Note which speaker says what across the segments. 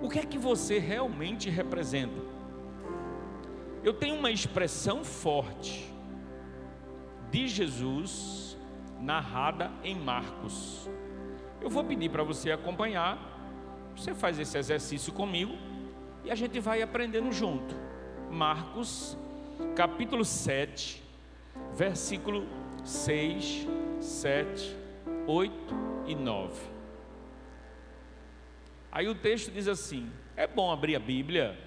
Speaker 1: O que é que você realmente representa? Eu tenho uma expressão forte de Jesus narrada em Marcos. Eu vou pedir para você acompanhar. Você faz esse exercício comigo e a gente vai aprendendo junto. Marcos, capítulo 7, versículo 6, 7, 8 e 9. Aí o texto diz assim: é bom abrir a Bíblia,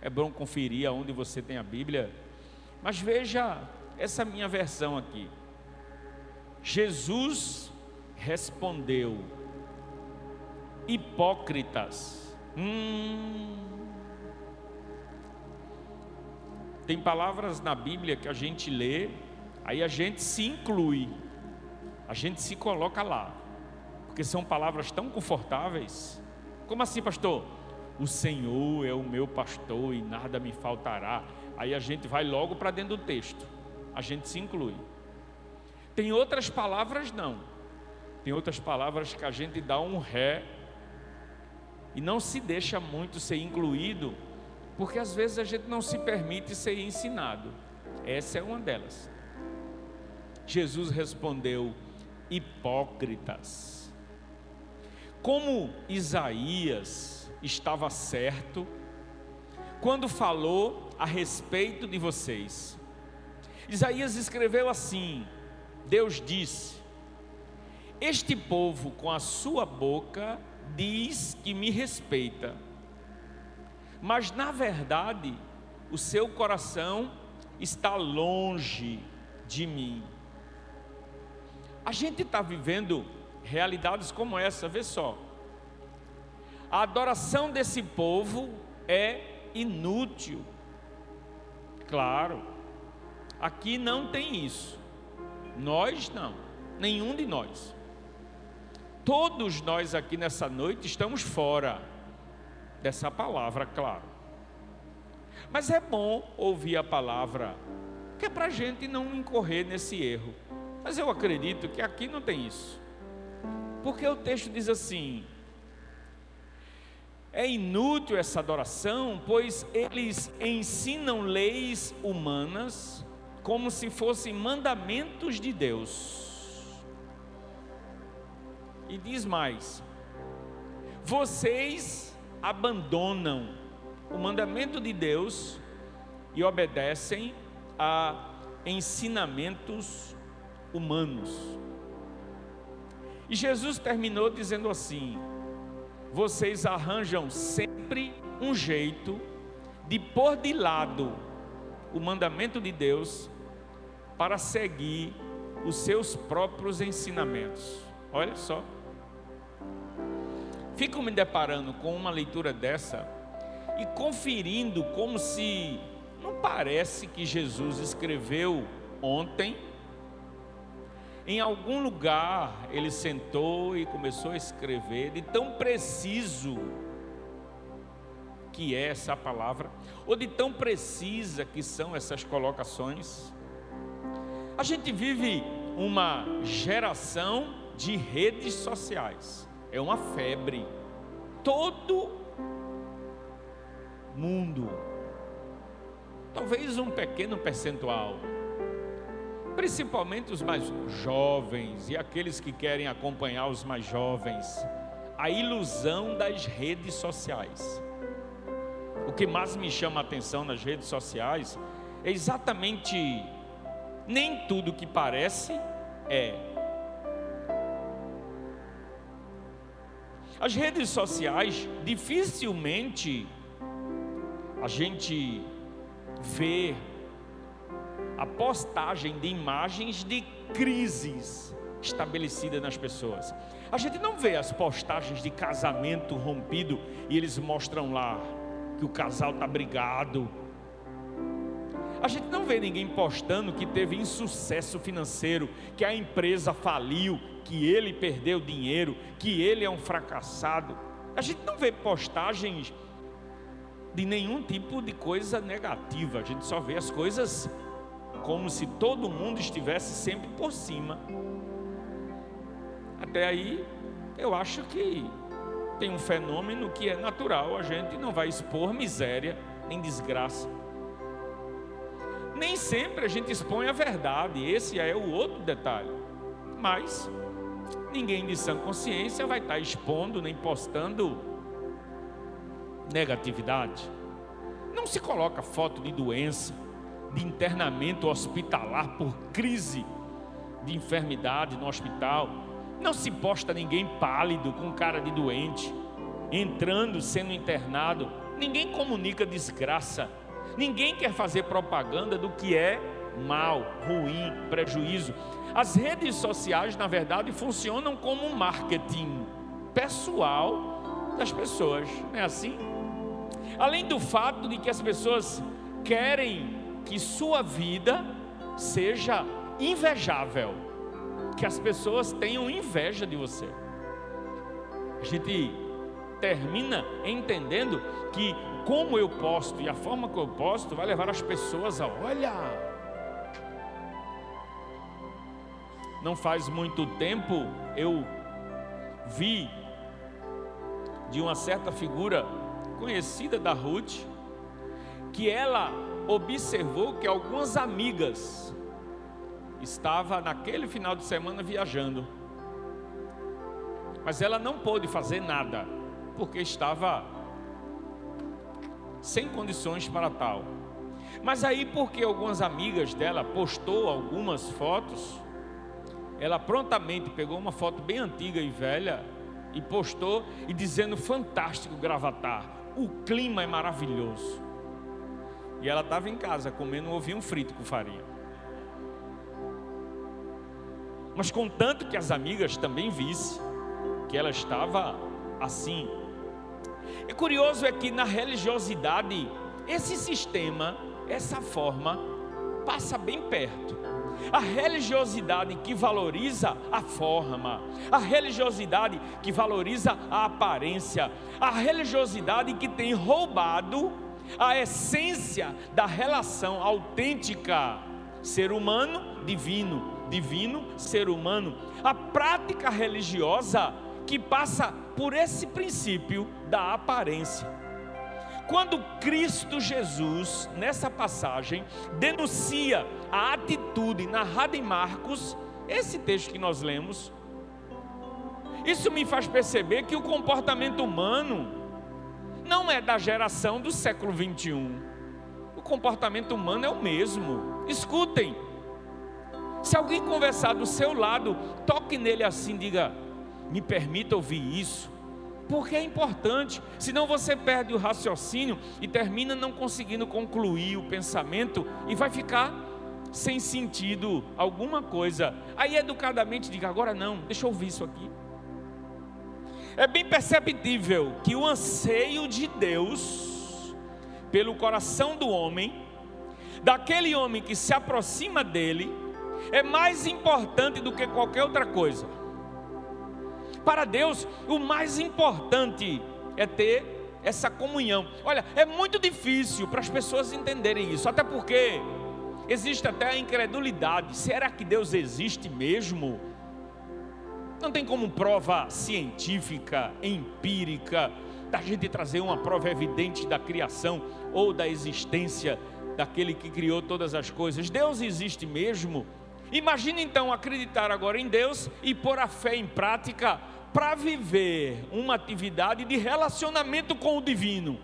Speaker 1: é bom conferir aonde você tem a Bíblia, mas veja essa minha versão aqui. Jesus respondeu: Hipócritas. Hum. Tem palavras na Bíblia que a gente lê, aí a gente se inclui, a gente se coloca lá, porque são palavras tão confortáveis. Como assim, pastor? O Senhor é o meu pastor e nada me faltará. Aí a gente vai logo para dentro do texto, a gente se inclui. Tem outras palavras, não. Tem outras palavras que a gente dá um ré e não se deixa muito ser incluído, porque às vezes a gente não se permite ser ensinado. Essa é uma delas. Jesus respondeu: hipócritas. Como Isaías estava certo quando falou a respeito de vocês. Isaías escreveu assim: Deus disse: Este povo com a sua boca diz que me respeita, mas na verdade o seu coração está longe de mim. A gente está vivendo realidades como essa, vê só. A adoração desse povo é inútil. Claro, aqui não tem isso. Nós não, nenhum de nós. Todos nós aqui nessa noite estamos fora dessa palavra, claro. Mas é bom ouvir a palavra, que é para a gente não incorrer nesse erro. Mas eu acredito que aqui não tem isso. Porque o texto diz assim: é inútil essa adoração, pois eles ensinam leis humanas como se fossem mandamentos de Deus. E diz mais: vocês abandonam o mandamento de Deus e obedecem a ensinamentos humanos. E Jesus terminou dizendo assim: vocês arranjam sempre um jeito de pôr de lado o mandamento de Deus para seguir os seus próprios ensinamentos. Olha só. Fico me deparando com uma leitura dessa e conferindo como se não parece que Jesus escreveu ontem. Em algum lugar ele sentou e começou a escrever, de tão preciso que é essa palavra, ou de tão precisa que são essas colocações. A gente vive uma geração de redes sociais, é uma febre. Todo mundo, talvez um pequeno percentual, principalmente os mais jovens e aqueles que querem acompanhar os mais jovens, a ilusão das redes sociais. O que mais me chama a atenção nas redes sociais é exatamente nem tudo que parece é. As redes sociais dificilmente a gente vê a postagem de imagens de crises estabelecidas nas pessoas. A gente não vê as postagens de casamento rompido e eles mostram lá que o casal está brigado. A gente não vê ninguém postando que teve insucesso financeiro, que a empresa faliu, que ele perdeu dinheiro, que ele é um fracassado. A gente não vê postagens de nenhum tipo de coisa negativa. A gente só vê as coisas como se todo mundo estivesse sempre por cima. Até aí, eu acho que tem um fenômeno que é natural, a gente não vai expor miséria nem desgraça. Nem sempre a gente expõe a verdade, esse é o outro detalhe. Mas ninguém de sã consciência vai estar expondo nem postando negatividade. Não se coloca foto de doença, de internamento hospitalar por crise de enfermidade no hospital. Não se posta ninguém pálido com cara de doente, entrando, sendo internado. Ninguém comunica desgraça. Ninguém quer fazer propaganda do que é mal, ruim, prejuízo. As redes sociais, na verdade, funcionam como um marketing pessoal das pessoas, não é assim? Além do fato de que as pessoas querem que sua vida seja invejável, que as pessoas tenham inveja de você. A gente termina entendendo que como eu posto e a forma que eu posto vai levar as pessoas a olhar. Não faz muito tempo eu vi de uma certa figura conhecida da Ruth que ela observou que algumas amigas estava naquele final de semana viajando. Mas ela não pôde fazer nada, porque estava sem condições para tal. Mas aí, porque algumas amigas dela postou algumas fotos, ela prontamente pegou uma foto bem antiga e velha e postou e dizendo fantástico gravatar, o clima é maravilhoso. E ela estava em casa comendo um ovinho frito com farinha. Mas contanto que as amigas também vissem que ela estava assim. E curioso é que na religiosidade, esse sistema, essa forma, passa bem perto. A religiosidade que valoriza a forma, a religiosidade que valoriza a aparência, a religiosidade que tem roubado a essência da relação autêntica ser humano divino, divino ser humano. A prática religiosa que passa por esse princípio da aparência. Quando Cristo Jesus, nessa passagem, denuncia a atitude narrada em Marcos, esse texto que nós lemos, isso me faz perceber que o comportamento humano não é da geração do século 21. O comportamento humano é o mesmo. Escutem. Se alguém conversar do seu lado, toque nele assim, diga: "Me permita ouvir isso". Porque é importante, senão você perde o raciocínio e termina não conseguindo concluir o pensamento e vai ficar sem sentido alguma coisa. Aí educadamente diga: agora não, deixa eu ouvir isso aqui. É bem perceptível que o anseio de Deus pelo coração do homem, daquele homem que se aproxima dele, é mais importante do que qualquer outra coisa. Para Deus, o mais importante é ter essa comunhão. Olha, é muito difícil para as pessoas entenderem isso, até porque existe até a incredulidade. Será que Deus existe mesmo? Não tem como prova científica, empírica, da gente trazer uma prova evidente da criação ou da existência daquele que criou todas as coisas. Deus existe mesmo. Imagine então acreditar agora em Deus e pôr a fé em prática para viver uma atividade de relacionamento com o divino.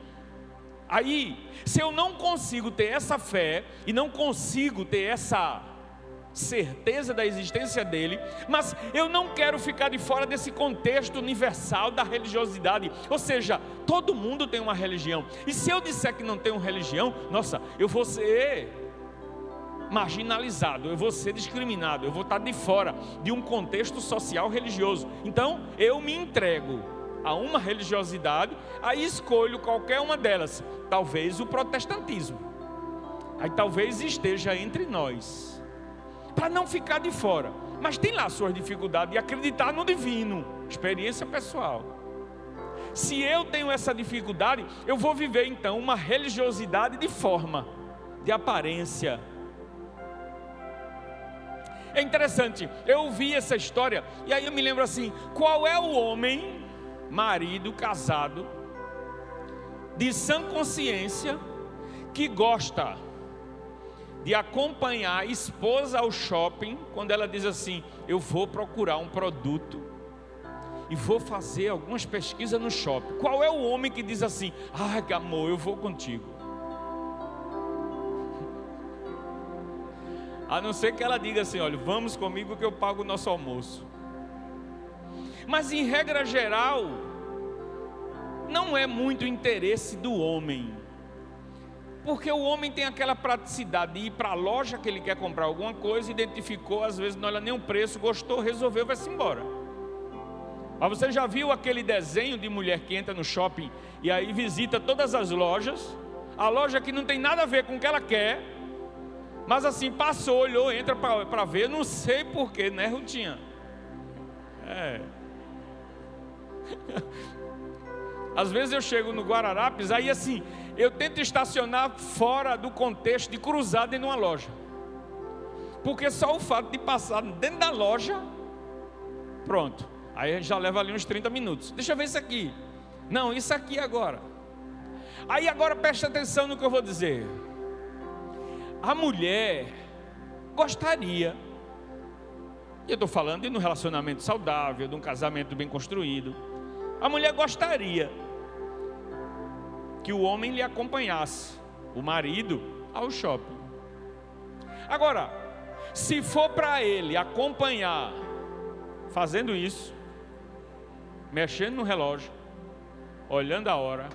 Speaker 1: Aí, se eu não consigo ter essa fé e não consigo ter essa certeza da existência dele, mas eu não quero ficar de fora desse contexto universal da religiosidade. Ou seja, todo mundo tem uma religião. E se eu disser que não tenho religião, nossa, eu vou ser marginalizado, eu vou ser discriminado, eu vou estar de fora de um contexto social religioso. Então, eu me entrego a uma religiosidade, aí escolho qualquer uma delas, talvez o protestantismo. Aí talvez esteja entre nós para não ficar de fora. Mas tem lá suas dificuldades de acreditar no divino, experiência pessoal. Se eu tenho essa dificuldade, eu vou viver então uma religiosidade de forma, de aparência. É interessante, eu ouvi essa história e aí eu me lembro assim: qual é o homem marido casado, de sã consciência, que gosta de acompanhar a esposa ao shopping, quando ela diz assim: Eu vou procurar um produto e vou fazer algumas pesquisas no shopping. Qual é o homem que diz assim: Ai, amor, eu vou contigo? A não ser que ela diga assim: Olha, vamos comigo que eu pago o nosso almoço. Mas em regra geral, não é muito interesse do homem porque o homem tem aquela praticidade de ir para a loja que ele quer comprar alguma coisa, identificou, às vezes não olha nem o preço, gostou, resolveu, vai-se embora. Mas você já viu aquele desenho de mulher que entra no shopping e aí visita todas as lojas, a loja que não tem nada a ver com o que ela quer, mas assim, passou, olhou, entra para ver, não sei porquê, né, Rutinha? É. Às vezes eu chego no Guararapes, aí assim, eu tento estacionar fora do contexto de dentro de uma loja. Porque só o fato de passar dentro da loja, pronto. Aí já leva ali uns 30 minutos. Deixa eu ver isso aqui. Não, isso aqui agora. Aí agora preste atenção no que eu vou dizer. A mulher gostaria, e eu estou falando de um relacionamento saudável, de um casamento bem construído. A mulher gostaria que o homem lhe acompanhasse, o marido, ao shopping. Agora, se for para ele acompanhar, fazendo isso, mexendo no relógio, olhando a hora,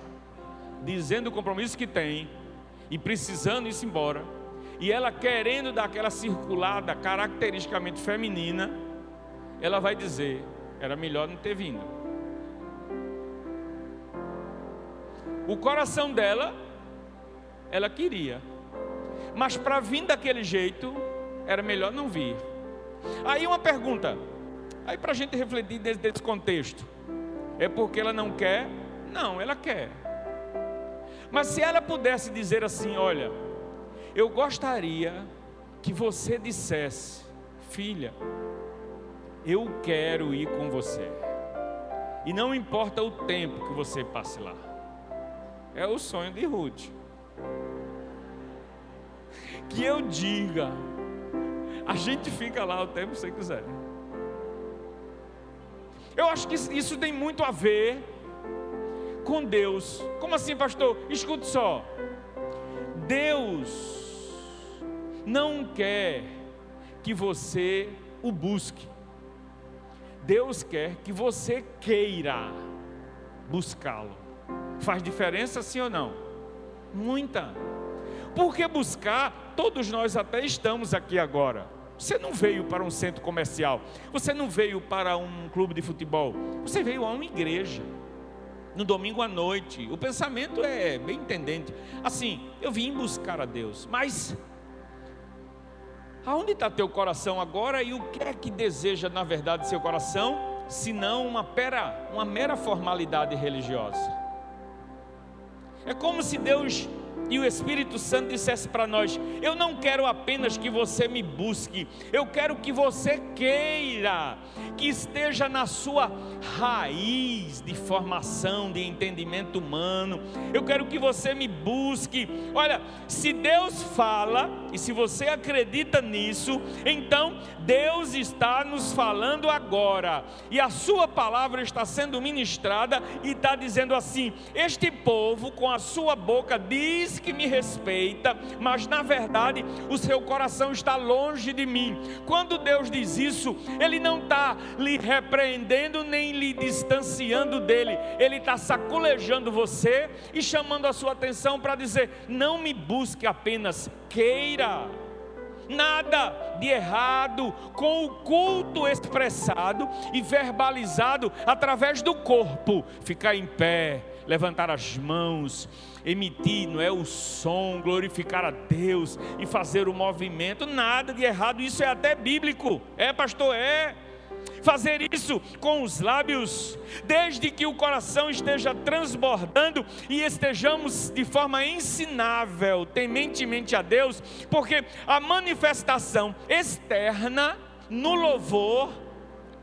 Speaker 1: dizendo o compromisso que tem e precisando ir embora, e ela querendo dar aquela circulada caracteristicamente feminina, ela vai dizer: era melhor não ter vindo. O coração dela, ela queria. Mas para vir daquele jeito, era melhor não vir. Aí uma pergunta, aí para a gente refletir desse, desse contexto: é porque ela não quer? Não, ela quer. Mas se ela pudesse dizer assim: olha, eu gostaria que você dissesse, filha, eu quero ir com você. E não importa o tempo que você passe lá é o sonho de Ruth. Que eu diga, a gente fica lá o tempo que você quiser. Eu acho que isso tem muito a ver com Deus. Como assim, pastor? Escute só. Deus não quer que você o busque. Deus quer que você queira buscá-lo. Faz diferença sim ou não? Muita. Porque buscar, todos nós até estamos aqui agora. Você não veio para um centro comercial, você não veio para um clube de futebol, você veio a uma igreja. No domingo à noite, o pensamento é bem entendente. Assim, eu vim buscar a Deus, mas aonde está teu coração agora e o que é que deseja na verdade seu coração, se não uma, pera, uma mera formalidade religiosa? É como se Deus e o Espírito Santo dissesse para nós: Eu não quero apenas que você me busque, eu quero que você queira, que esteja na sua raiz de formação, de entendimento humano. Eu quero que você me busque. Olha, se Deus fala, e se você acredita nisso, então Deus está nos falando agora, e a Sua palavra está sendo ministrada, e está dizendo assim: Este povo, com a sua boca, diz que me respeita, mas na verdade o seu coração está longe de mim. Quando Deus diz isso, Ele não está lhe repreendendo nem lhe distanciando dele, Ele está sacolejando você e chamando a sua atenção para dizer: não me busque apenas, queira nada de errado com o culto expressado e verbalizado através do corpo. Ficar em pé, levantar as mãos, emitir, não é o som, glorificar a Deus e fazer o movimento, nada de errado, isso é até bíblico. É, pastor, é fazer isso com os lábios, desde que o coração esteja transbordando e estejamos de forma ensinável, tementemente a Deus, porque a manifestação externa no louvor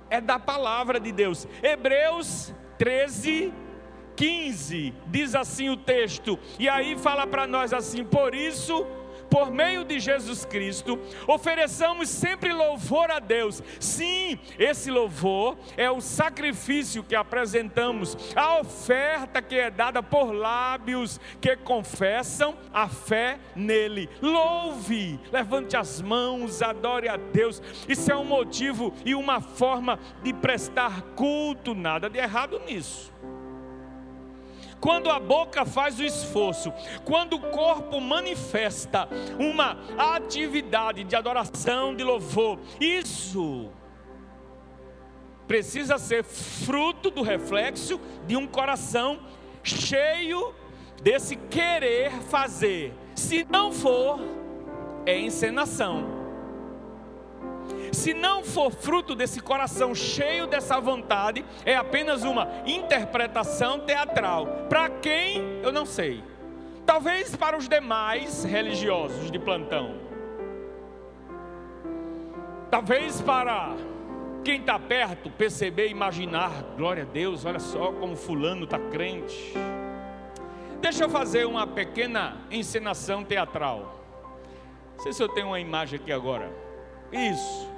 Speaker 1: é da palavra de Deus. Hebreus 13, 15, diz assim o texto, e aí fala para nós assim: por isso por meio de Jesus Cristo, ofereçamos sempre louvor a Deus. Sim, esse louvor é o sacrifício que apresentamos, a oferta que é dada por lábios que confessam a fé nele. Louve, levante as mãos, adore a Deus. Isso é um motivo e uma forma de prestar culto, nada de errado nisso. Quando a boca faz o esforço, quando o corpo manifesta uma atividade de adoração, de louvor, isso precisa ser fruto do reflexo de um coração cheio desse querer fazer. Se não for, é encenação se não for fruto desse coração cheio dessa vontade, é apenas uma interpretação teatral. Para quem? Eu não sei. Talvez para os demais religiosos de plantão. Talvez para quem está perto perceber, imaginar, glória a Deus, olha só como fulano está crente. Deixa eu fazer uma pequena encenação teatral. Não sei se eu tenho uma imagem aqui agora. Isso.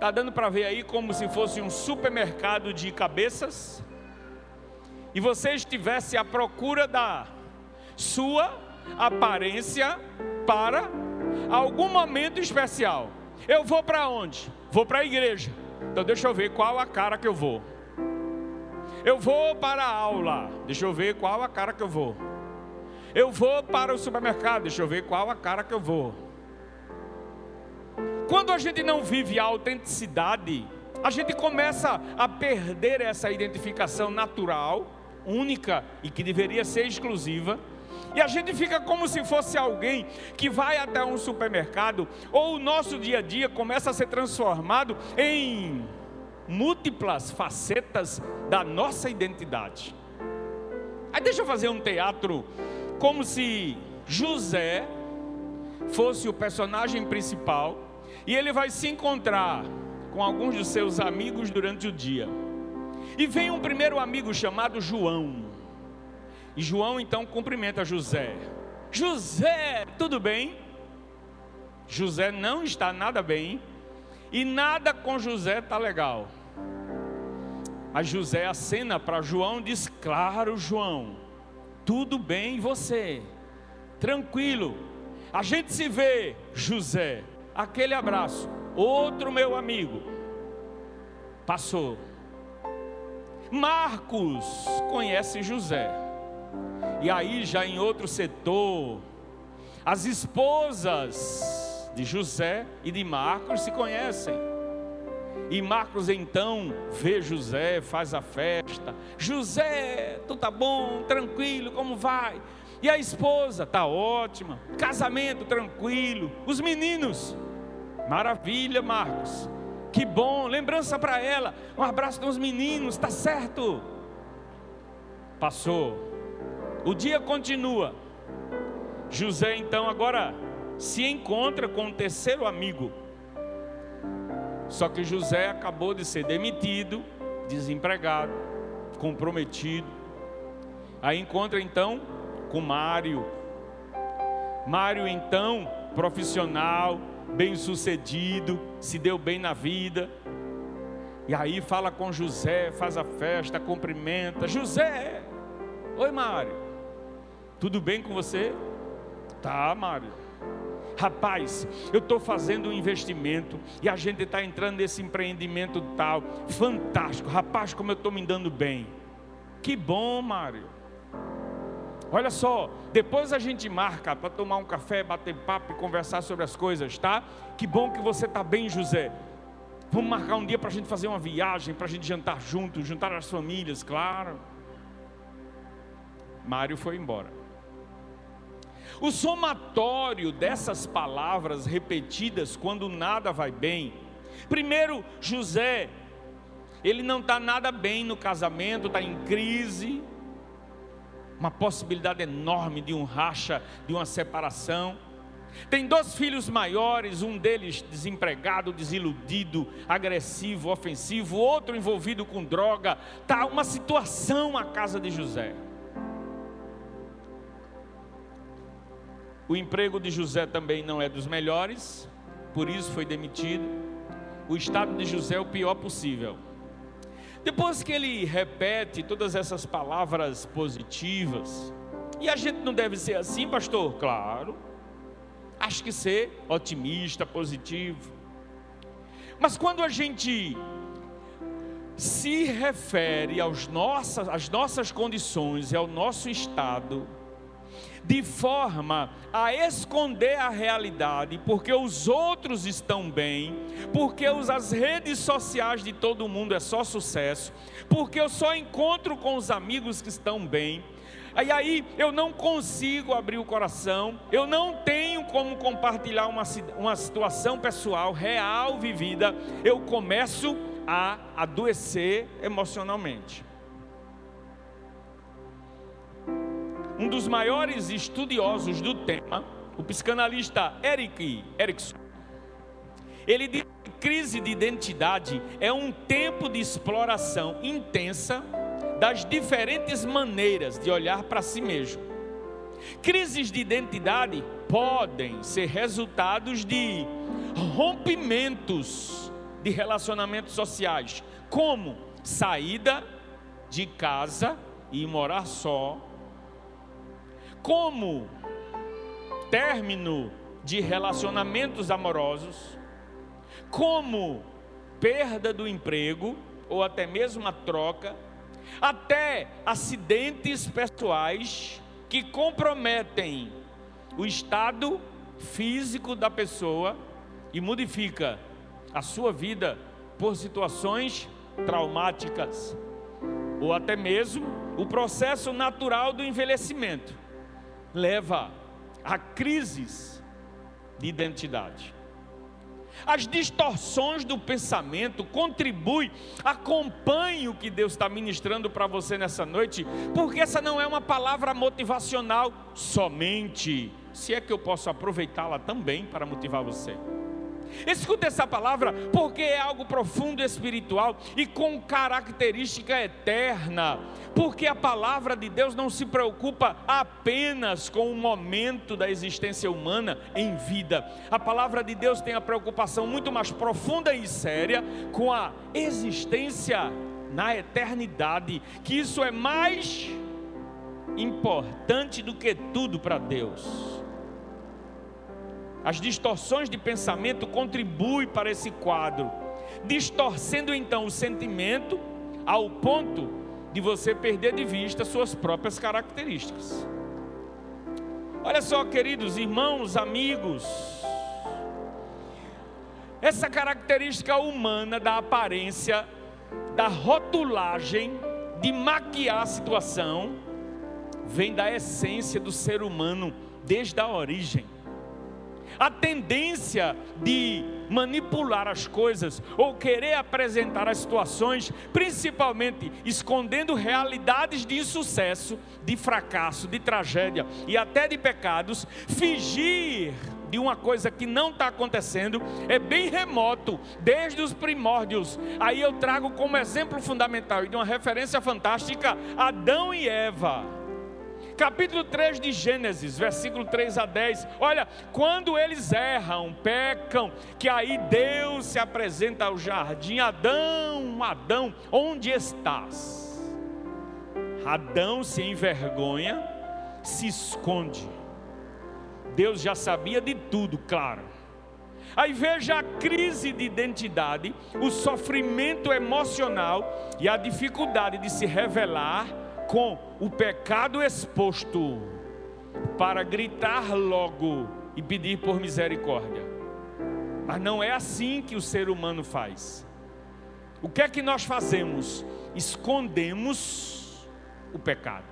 Speaker 1: Está dando para ver aí como se fosse um supermercado de cabeças. E você estivesse à procura da sua aparência para algum momento especial. Eu vou para onde? Vou para a igreja. Então deixa eu ver qual a cara que eu vou. Eu vou para a aula. Deixa eu ver qual a cara que eu vou. Eu vou para o supermercado. Deixa eu ver qual a cara que eu vou. Quando a gente não vive a autenticidade, a gente começa a perder essa identificação natural, única e que deveria ser exclusiva. E a gente fica como se fosse alguém que vai até um supermercado, ou o nosso dia a dia começa a ser transformado em múltiplas facetas da nossa identidade. Aí deixa eu fazer um teatro como se José fosse o personagem principal e ele vai se encontrar com alguns dos seus amigos durante o dia. E vem um primeiro amigo chamado João. E João então cumprimenta José. José, tudo bem? José não está nada bem. E nada com José está legal. Mas José acena para João diz: Claro, João, tudo bem você? Tranquilo. A gente se vê, José aquele abraço. Outro meu amigo passou. Marcos conhece José. E aí, já em outro setor, as esposas de José e de Marcos se conhecem. E Marcos então vê José, faz a festa. José, tu tá bom, tranquilo, como vai? E a esposa tá ótima, casamento tranquilo. Os meninos Maravilha, Marcos. Que bom, lembrança para ela. Um abraço nos meninos, tá certo? Passou. O dia continua. José então agora se encontra com um terceiro amigo. Só que José acabou de ser demitido, desempregado, comprometido. Aí encontra então com Mário. Mário então, profissional, bem sucedido, se deu bem na vida. E aí fala com José, faz a festa, cumprimenta. José, oi Mário, tudo bem com você? Tá, Mário. Rapaz, eu estou fazendo um investimento e a gente está entrando nesse empreendimento tal. Fantástico, rapaz, como eu estou me dando bem. Que bom, Mário. Olha só, depois a gente marca para tomar um café, bater papo e conversar sobre as coisas, tá? Que bom que você está bem, José. Vamos marcar um dia para a gente fazer uma viagem, para a gente jantar juntos, juntar as famílias, claro. Mário foi embora. O somatório dessas palavras repetidas quando nada vai bem. Primeiro, José, ele não está nada bem no casamento, está em crise, uma possibilidade enorme de um racha, de uma separação. Tem dois filhos maiores, um deles desempregado, desiludido, agressivo, ofensivo, outro envolvido com droga. Tá uma situação a casa de José. O emprego de José também não é dos melhores, por isso foi demitido. O estado de José é o pior possível. Depois que ele repete todas essas palavras positivas, e a gente não deve ser assim, pastor? Claro. Acho que ser otimista, positivo. Mas quando a gente se refere aos nossas, às nossas condições e ao nosso estado, de forma a esconder a realidade, porque os outros estão bem, porque as redes sociais de todo mundo é só sucesso, porque eu só encontro com os amigos que estão bem. E aí eu não consigo abrir o coração, eu não tenho como compartilhar uma, uma situação pessoal, real, vivida, eu começo a adoecer emocionalmente. Um dos maiores estudiosos do tema, o psicanalista Eric Erickson, ele diz que crise de identidade é um tempo de exploração intensa das diferentes maneiras de olhar para si mesmo. Crises de identidade podem ser resultados de rompimentos de relacionamentos sociais, como saída de casa e morar só, como término de relacionamentos amorosos, como perda do emprego ou até mesmo a troca, até acidentes pessoais que comprometem o estado físico da pessoa e modifica a sua vida por situações traumáticas ou até mesmo o processo natural do envelhecimento leva a crises de identidade. As distorções do pensamento contribuem, acompanhe o que Deus está ministrando para você nessa noite, porque essa não é uma palavra motivacional somente, se é que eu posso aproveitá-la também para motivar você. Escuta essa palavra, porque é algo profundo espiritual e com característica eterna. Porque a palavra de Deus não se preocupa apenas com o momento da existência humana em vida. A palavra de Deus tem a preocupação muito mais profunda e séria com a existência na eternidade, que isso é mais importante do que tudo para Deus. As distorções de pensamento contribuem para esse quadro, distorcendo então o sentimento ao ponto de você perder de vista suas próprias características. Olha só, queridos irmãos, amigos, essa característica humana da aparência, da rotulagem, de maquiar a situação, vem da essência do ser humano desde a origem a tendência de manipular as coisas ou querer apresentar as situações, principalmente escondendo realidades de insucesso, de fracasso, de tragédia e até de pecados, fingir de uma coisa que não está acontecendo é bem remoto, desde os primórdios. Aí eu trago como exemplo fundamental e de uma referência fantástica Adão e Eva capítulo 3 de Gênesis, versículo 3 a 10. Olha, quando eles erram, pecam, que aí Deus se apresenta ao jardim: Adão, Adão, onde estás? Adão se envergonha, se esconde. Deus já sabia de tudo, claro. Aí veja a crise de identidade, o sofrimento emocional e a dificuldade de se revelar com o pecado exposto para gritar logo e pedir por misericórdia. Mas não é assim que o ser humano faz. O que é que nós fazemos? Escondemos o pecado.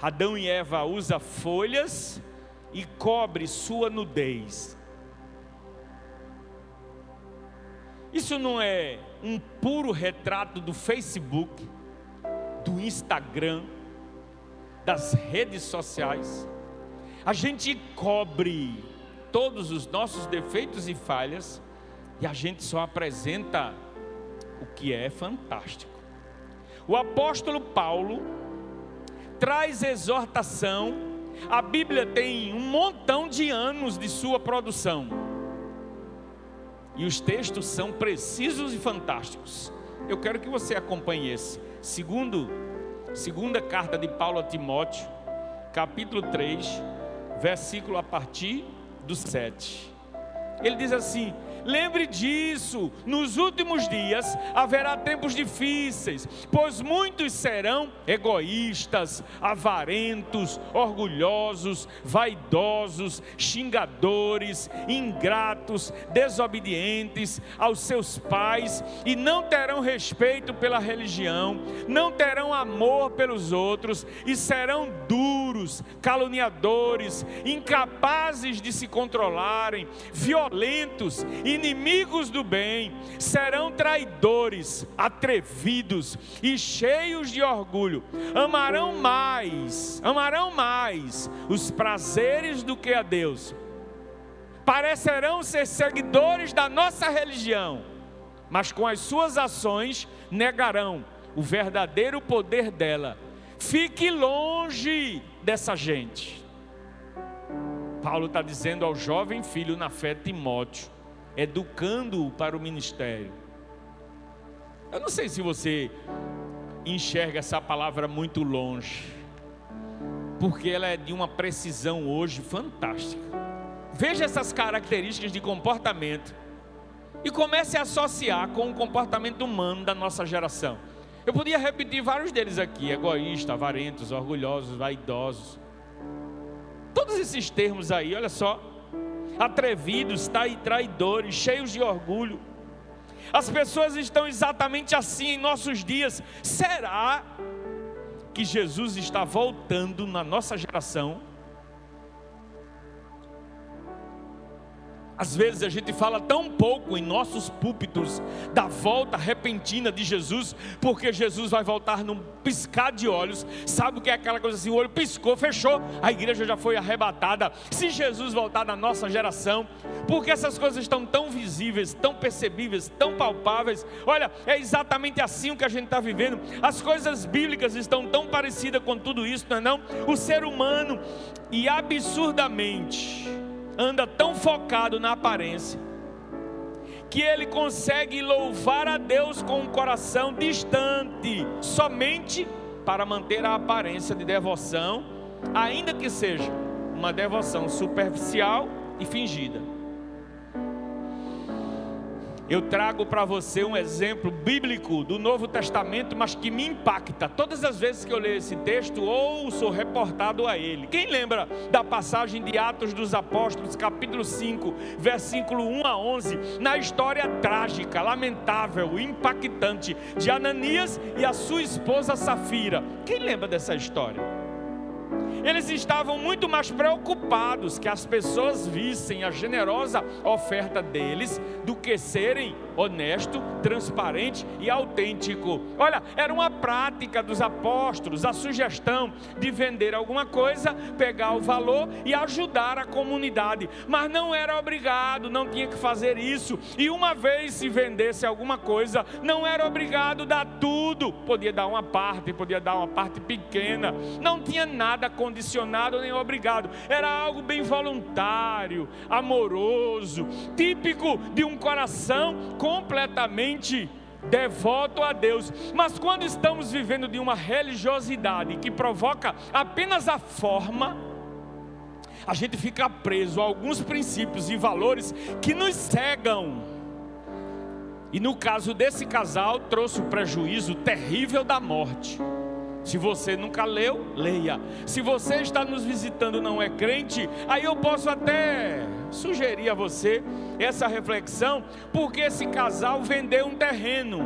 Speaker 1: Adão e Eva usa folhas e cobre sua nudez. Isso não é um puro retrato do Facebook? Do Instagram, das redes sociais. A gente cobre todos os nossos defeitos e falhas e a gente só apresenta o que é fantástico. O apóstolo Paulo traz exortação. A Bíblia tem um montão de anos de sua produção. E os textos são precisos e fantásticos. Eu quero que você acompanhe esse. Segundo, segunda carta de Paulo a Timóteo, capítulo 3, versículo a partir do 7. Ele diz assim: Lembre disso, nos últimos dias haverá tempos difíceis, pois muitos serão egoístas, avarentos, orgulhosos, vaidosos, xingadores, ingratos, desobedientes aos seus pais e não terão respeito pela religião, não terão amor pelos outros e serão duros, caluniadores, incapazes de se controlarem, violentos e inimigos do bem, serão traidores, atrevidos e cheios de orgulho. Amarão mais, amarão mais os prazeres do que a Deus. Parecerão ser seguidores da nossa religião, mas com as suas ações negarão o verdadeiro poder dela. Fique longe dessa gente. Paulo está dizendo ao jovem filho na fé Timóteo: educando-o para o ministério. Eu não sei se você enxerga essa palavra muito longe, porque ela é de uma precisão hoje fantástica. Veja essas características de comportamento e comece a associar com o comportamento humano da nossa geração. Eu podia repetir vários deles aqui: egoístas, avarentos, orgulhosos, vaidosos. Todos esses termos aí, olha só, atrevidos, traidores, cheios de orgulho. As pessoas estão exatamente assim em nossos dias. Será que Jesus está voltando na nossa geração? Às vezes a gente fala tão pouco em nossos púlpitos da volta repentina de Jesus, porque Jesus vai voltar num piscar de olhos. Sabe o que é aquela coisa assim? O olho piscou, fechou, a igreja já foi arrebatada. Se Jesus voltar na nossa geração, porque essas coisas estão tão visíveis, tão percebíveis, tão palpáveis. Olha, é exatamente assim o que a gente está vivendo. As coisas bíblicas estão tão parecidas com tudo isso, não é? Não? O ser humano, e absurdamente anda tão focado na aparência, que ele consegue louvar a Deus com um coração distante, somente para manter a aparência de devoção, ainda que seja uma devoção superficial e fingida. Eu trago para você um exemplo bíblico do Novo Testamento, mas que me impacta. Todas as vezes que eu leio esse texto, ou sou reportado a ele. Quem lembra da passagem de Atos dos Apóstolos, capítulo 5, versículo 1 a 11, na história trágica, lamentável, impactante de Ananias e a sua esposa Safira? Quem lembra dessa história? Eles estavam muito mais preocupados que as pessoas vissem a generosa oferta deles do que serem honesto, transparente e autêntico. Olha, era uma prática dos apóstolos, a sugestão de vender alguma coisa, pegar o valor e ajudar a comunidade, mas não era obrigado, não tinha que fazer isso. E uma vez se vendesse alguma coisa, não era obrigado dar tudo, podia dar uma parte, podia dar uma parte pequena, não tinha nada condicionado nem obrigado, era algo bem voluntário, amoroso, típico de um coração completamente devoto a Deus. Mas quando estamos vivendo de uma religiosidade que provoca apenas a forma, a gente fica preso a alguns princípios e valores que nos cegam. E no caso desse casal, trouxe o prejuízo terrível da morte. Se você nunca leu, leia. Se você está nos visitando não é crente, aí eu posso até sugerir a você essa reflexão, porque esse casal vendeu um terreno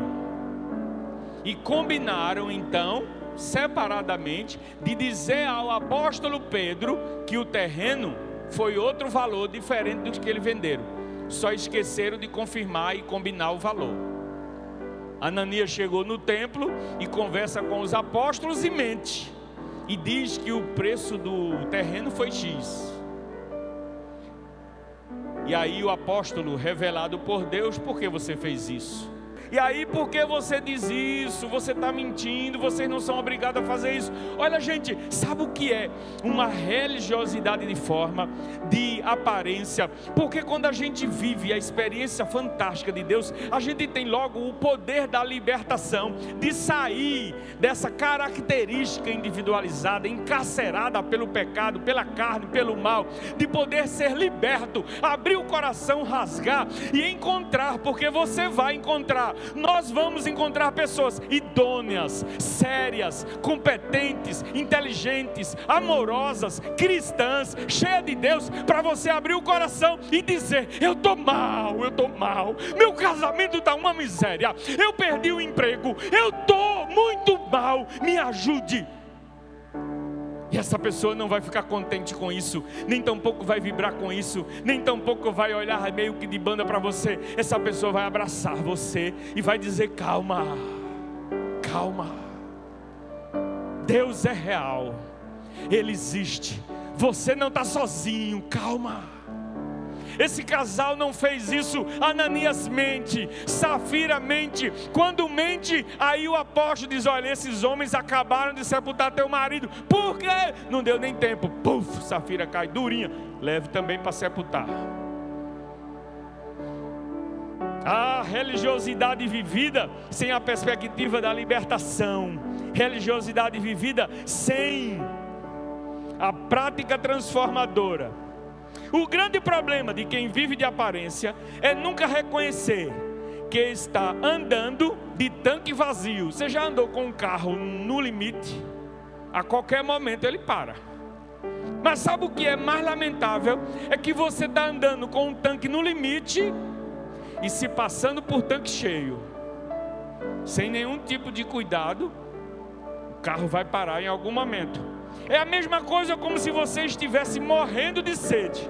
Speaker 1: e combinaram então, separadamente, de dizer ao apóstolo Pedro que o terreno foi outro valor diferente do que eles venderam. Só esqueceram de confirmar e combinar o valor. Ananias chegou no templo e conversa com os apóstolos e mente. E diz que o preço do terreno foi X. E aí o apóstolo, revelado por Deus, por que você fez isso? E aí, por que você diz isso? Você está mentindo, vocês não são obrigados a fazer isso. Olha, gente, sabe o que é uma religiosidade de forma, de aparência? Porque quando a gente vive a experiência fantástica de Deus, a gente tem logo o poder da libertação, de sair dessa característica individualizada, encarcerada pelo pecado, pela carne, pelo mal, de poder ser liberto, abrir o coração, rasgar e encontrar, porque você vai encontrar nós vamos encontrar pessoas idôneas, sérias, competentes, inteligentes, amorosas, cristãs, cheias de Deus, para você abrir o coração e dizer: Eu estou mal, eu estou mal, meu casamento está uma miséria, eu perdi o emprego, eu estou muito mal, me ajude. E essa pessoa não vai ficar contente com isso, nem tampouco vai vibrar com isso, nem tampouco vai olhar meio que de banda para você. Essa pessoa vai abraçar você e vai dizer: calma, calma. Deus é real, Ele existe. Você não está sozinho, calma. Esse casal não fez isso. Ananias mente, Safira mente. Quando mente, aí o apóstolo diz: Olha, esses homens acabaram de sepultar teu marido. Por quê? Não deu nem tempo. Puf, Safira cai durinha. Leve também para sepultar. A religiosidade vivida sem a perspectiva da libertação, religiosidade vivida sem a prática transformadora o grande problema de quem vive de aparência é nunca reconhecer que está andando de tanque vazio. Você já andou com um carro no limite? A qualquer momento ele para. Mas sabe o que é mais lamentável? É que você está andando com um tanque no limite e se passando por tanque cheio, sem nenhum tipo de cuidado, o carro vai parar em algum momento. É a mesma coisa como se você estivesse morrendo de sede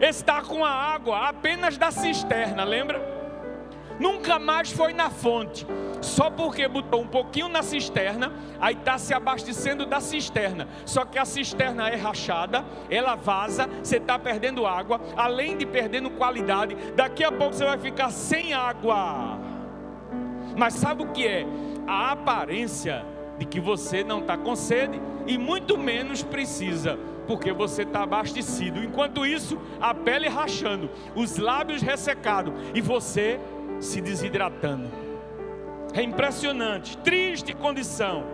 Speaker 1: está com a água apenas da cisterna, lembra? Nunca mais foi na fonte, só porque botou um pouquinho na cisterna, aí está se abastecendo da cisterna. Só que a cisterna é rachada, ela vaza, você está perdendo água, além de perdendo qualidade, daqui a pouco você vai ficar sem água. Mas sabe o que é? A aparência de que você não está com sede e muito menos precisa porque você está abastecido. Enquanto isso, a pele rachando, os lábios ressecados e você se desidratando. É impressionante, triste condição,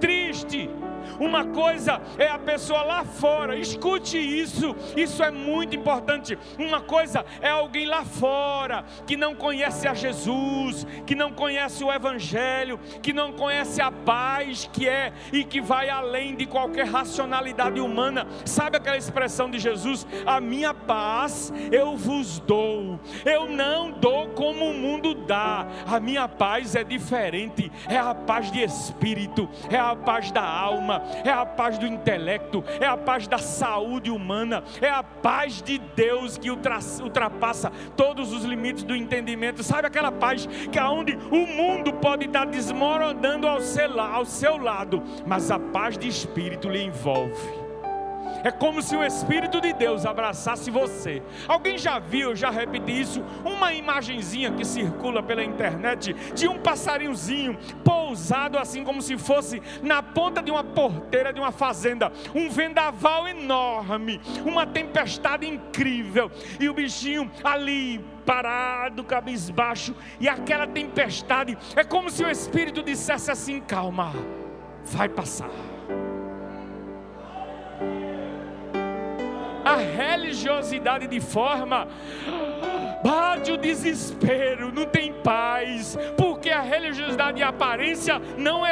Speaker 1: triste uma coisa é a pessoa lá fora, escute isso, isso é muito importante. Uma coisa é alguém lá fora que não conhece a Jesus, que não conhece o Evangelho, que não conhece a paz que é e que vai além de qualquer racionalidade humana. Sabe aquela expressão de Jesus? A minha paz eu vos dou, eu não dou como o mundo dá, a minha paz é diferente, é a paz de espírito, é a paz da alma é a paz do intelecto, é a paz da saúde humana, é a paz de Deus que ultrapassa todos os limites do entendimento. Sabe aquela paz que aonde o mundo pode estar desmoronando ao seu lado, mas a paz de espírito lhe envolve. É como se o Espírito de Deus abraçasse você. Alguém já viu, já repeti isso, uma imagenzinha que circula pela internet de um passarinhozinho pousado assim como se fosse na ponta de uma porteira de uma fazenda, um vendaval enorme, uma tempestade incrível e o bichinho ali parado, cabisbaixo, e aquela tempestade é como se o Espírito dissesse assim: calma, vai passar. A religiosidade de forma, bate o desespero, não tem paz, porque a religiosidade de aparência não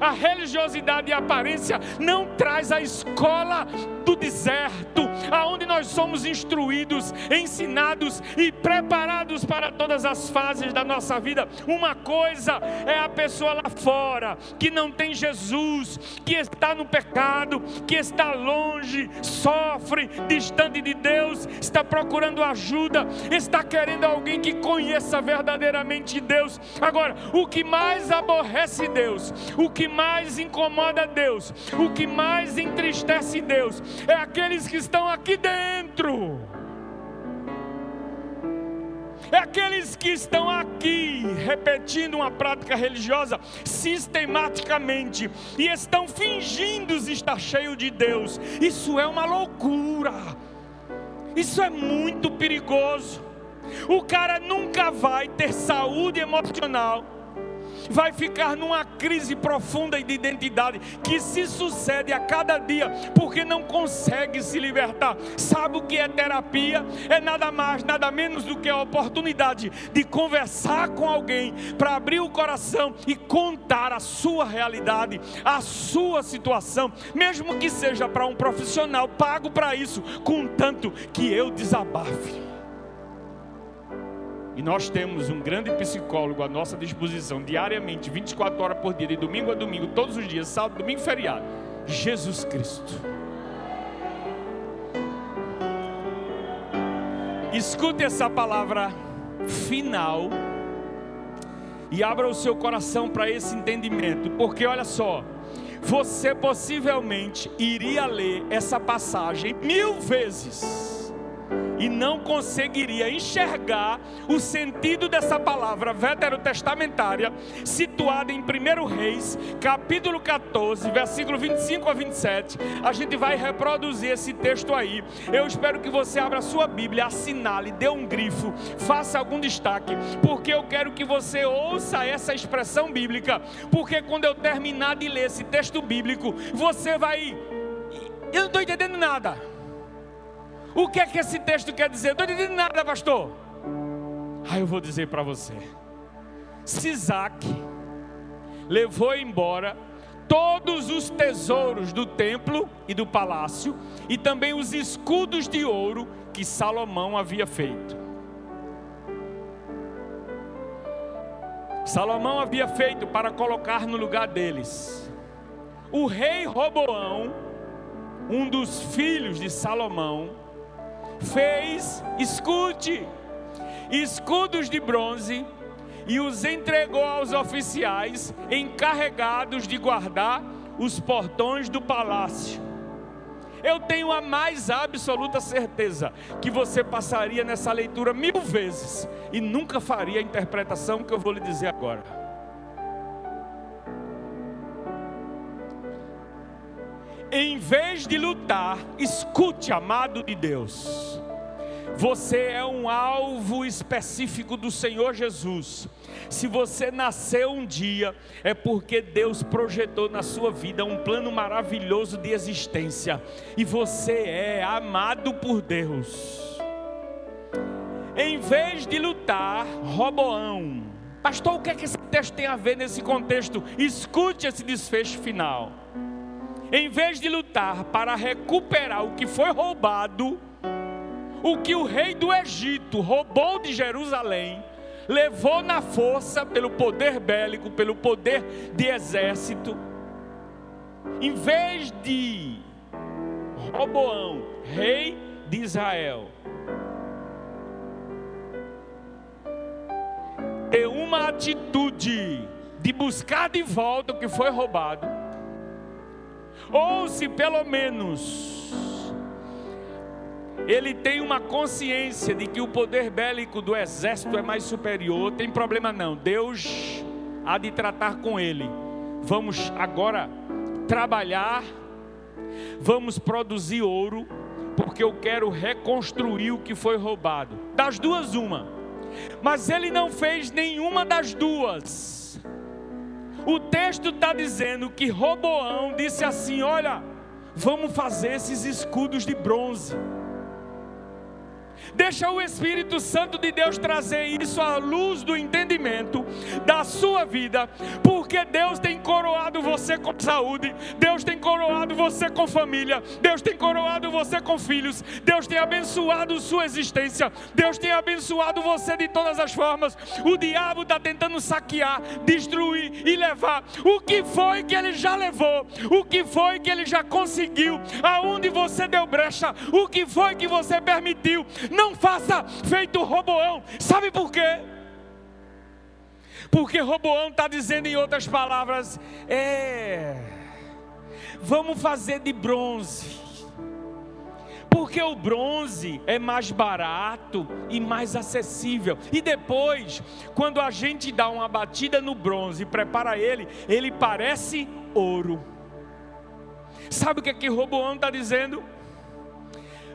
Speaker 1: a religiosidade de aparência não traz a escola do deserto, aonde nós somos instruídos, ensinados e preparados para todas as fases da nossa vida. Uma coisa é a pessoa lá fora que não tem Jesus, que está no pecado, que está longe, sofre, distante de Deus, está procurando ajuda, está querendo alguém que conheça verdadeiramente Deus. Agora, o que mais aborrece Deus, o que mais incomoda Deus, o que mais entristece Deus, é aqueles que estão aqui dentro. é aqueles que estão aqui repetindo uma prática religiosa sistematicamente e estão fingindo estar cheio de Deus. Isso é uma loucura. Isso é muito perigoso. O cara nunca vai ter saúde emocional vai ficar numa crise profunda de identidade que se sucede a cada dia porque não consegue se libertar. Sabe o que é terapia? É nada mais, nada menos do que a oportunidade de conversar com alguém para abrir o coração e contar a sua realidade, a sua situação, mesmo que seja para um profissional pago para isso, contanto que eu desabafe. E nós temos um grande psicólogo à nossa disposição diariamente, 24 horas por dia, de domingo a domingo, todos os dias, sábado, domingo, feriado. Jesus Cristo. Escute essa palavra final e abra o seu coração para esse entendimento, porque olha só, você possivelmente iria ler essa passagem mil vezes e não conseguiria enxergar o sentido dessa palavra veterotestamentária, situada em 1 Reis, capítulo 14, versículo 25 a 27. A gente vai reproduzir esse texto aí. Eu espero que você abra sua Bíblia, assinale, dê um grifo, faça algum destaque, porque eu quero que você ouça essa expressão bíblica, porque quando eu terminar de ler esse texto bíblico, você vai. Eu não estou entendendo nada. O que é que esse texto quer dizer? Não entendendo nada, pastor. Aí eu vou dizer para você. Sisac levou embora todos os tesouros do templo e do palácio e também os escudos de ouro que Salomão havia feito. Salomão havia feito para colocar no lugar deles. O rei Roboão, um dos filhos de Salomão, fez, escute, escudos de bronze e os entregou aos oficiais encarregados de guardar os portões do palácio. Eu tenho a mais absoluta certeza que você passaria nessa leitura mil vezes e nunca faria a interpretação que eu vou lhe dizer agora. Em vez de lutar, escute, amado de Deus. Você é um alvo específico do Senhor Jesus. Se você nasceu um dia, é porque Deus projetou na sua vida um plano maravilhoso de existência. E você é amado por Deus. Em vez de lutar, Roboão. Pastor, o que é que esse texto tem a ver nesse contexto? Escute esse desfecho final em vez de lutar para recuperar o que foi roubado, o que o rei do Egito roubou de Jerusalém, levou na força pelo poder bélico, pelo poder de exército, em vez de Roboão, rei de Israel, ter uma atitude de buscar de volta o que foi roubado, ou se pelo menos ele tem uma consciência de que o poder bélico do exército é mais superior, tem problema não, Deus há de tratar com ele. Vamos agora trabalhar, vamos produzir ouro, porque eu quero reconstruir o que foi roubado. Das duas, uma. Mas ele não fez nenhuma das duas. O texto está dizendo que Roboão disse assim: Olha, vamos fazer esses escudos de bronze. Deixa o Espírito Santo de Deus trazer isso à luz do entendimento da sua vida, porque Deus tem coroado você com saúde, Deus tem coroado você com família, Deus tem coroado você com filhos, Deus tem abençoado sua existência, Deus tem abençoado você de todas as formas. O diabo está tentando saquear, destruir e levar. O que foi que ele já levou? O que foi que ele já conseguiu? Aonde você deu brecha? O que foi que você permitiu? Não faça feito Roboão. Sabe por quê? Porque Roboão está dizendo em outras palavras: é, vamos fazer de bronze Porque o bronze é mais barato e mais acessível. E depois, quando a gente dá uma batida no bronze e prepara ele, ele parece ouro. Sabe o que é que Roboão está dizendo?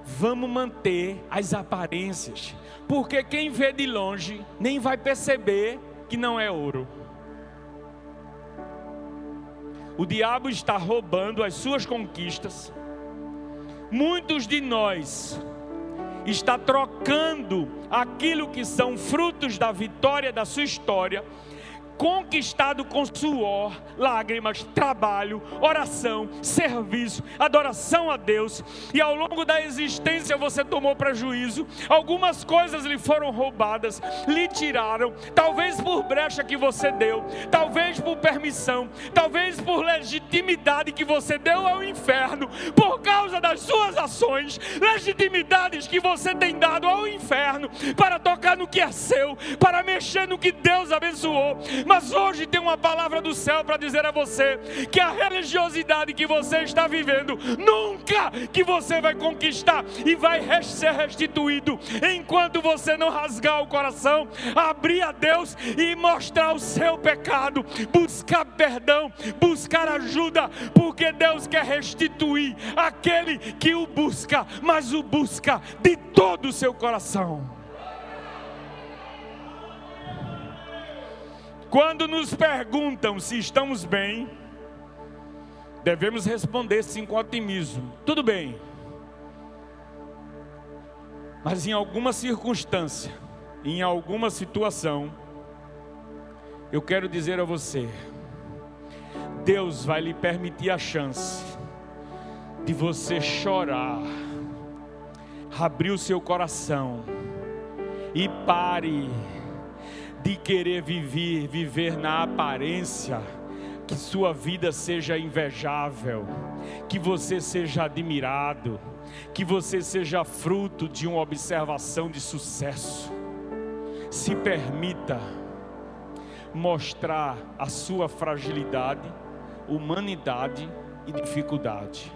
Speaker 1: Vamos manter as aparências, porque quem vê de longe nem vai perceber que não é ouro. O diabo está roubando as suas conquistas. Muitos de nós está trocando aquilo que são frutos da vitória da sua história conquistado com suor, lágrimas, trabalho, oração, serviço, adoração a Deus, e ao longo da existência você tomou prejuízo, algumas coisas lhe foram roubadas, lhe tiraram, talvez por brecha que você deu, talvez por permissão, talvez por legitimidade que você deu ao inferno, por causa das suas ações, legitimidades que você tem dado ao inferno para tocar no que é seu, para mexer no que Deus abençoou mas hoje tem uma palavra do céu para dizer a você que a religiosidade que você está vivendo, nunca que você vai conquistar e vai ser restituído enquanto você não rasgar o coração, abrir a Deus e mostrar o seu pecado, buscar perdão, buscar ajuda, porque Deus quer restituir aquele que o busca, mas o busca de todo o seu coração. Quando nos perguntam se estamos bem, devemos responder sim com otimismo: tudo bem. Mas em alguma circunstância, em alguma situação, eu quero dizer a você: Deus vai lhe permitir a chance de você chorar, abrir o seu coração e pare de querer viver, viver na aparência, que sua vida seja invejável, que você seja admirado, que você seja fruto de uma observação de sucesso. Se permita mostrar a sua fragilidade, humanidade e dificuldade.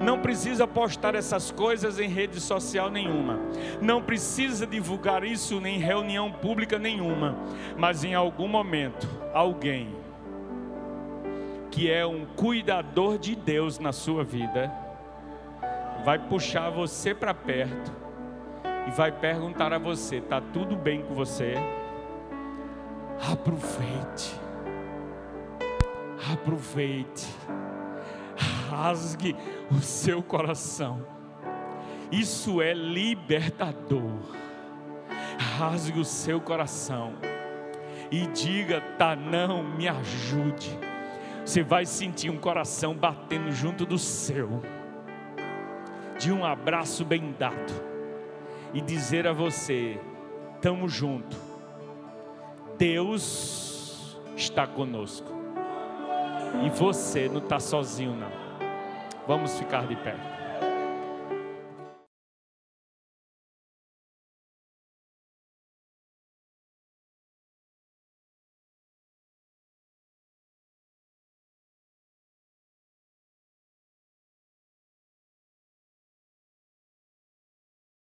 Speaker 1: Não precisa postar essas coisas em rede social nenhuma. Não precisa divulgar isso em reunião pública nenhuma. Mas em algum momento, alguém que é um cuidador de Deus na sua vida vai puxar você para perto e vai perguntar a você: está tudo bem com você? Aproveite. Aproveite rasgue o seu coração. Isso é libertador. Rasgue o seu coração e diga: tá, não, me ajude. Você vai sentir um coração batendo junto do seu, de um abraço bem dado, e dizer a você: estamos juntos. Deus está conosco. E você não está sozinho, não. Vamos ficar de pé.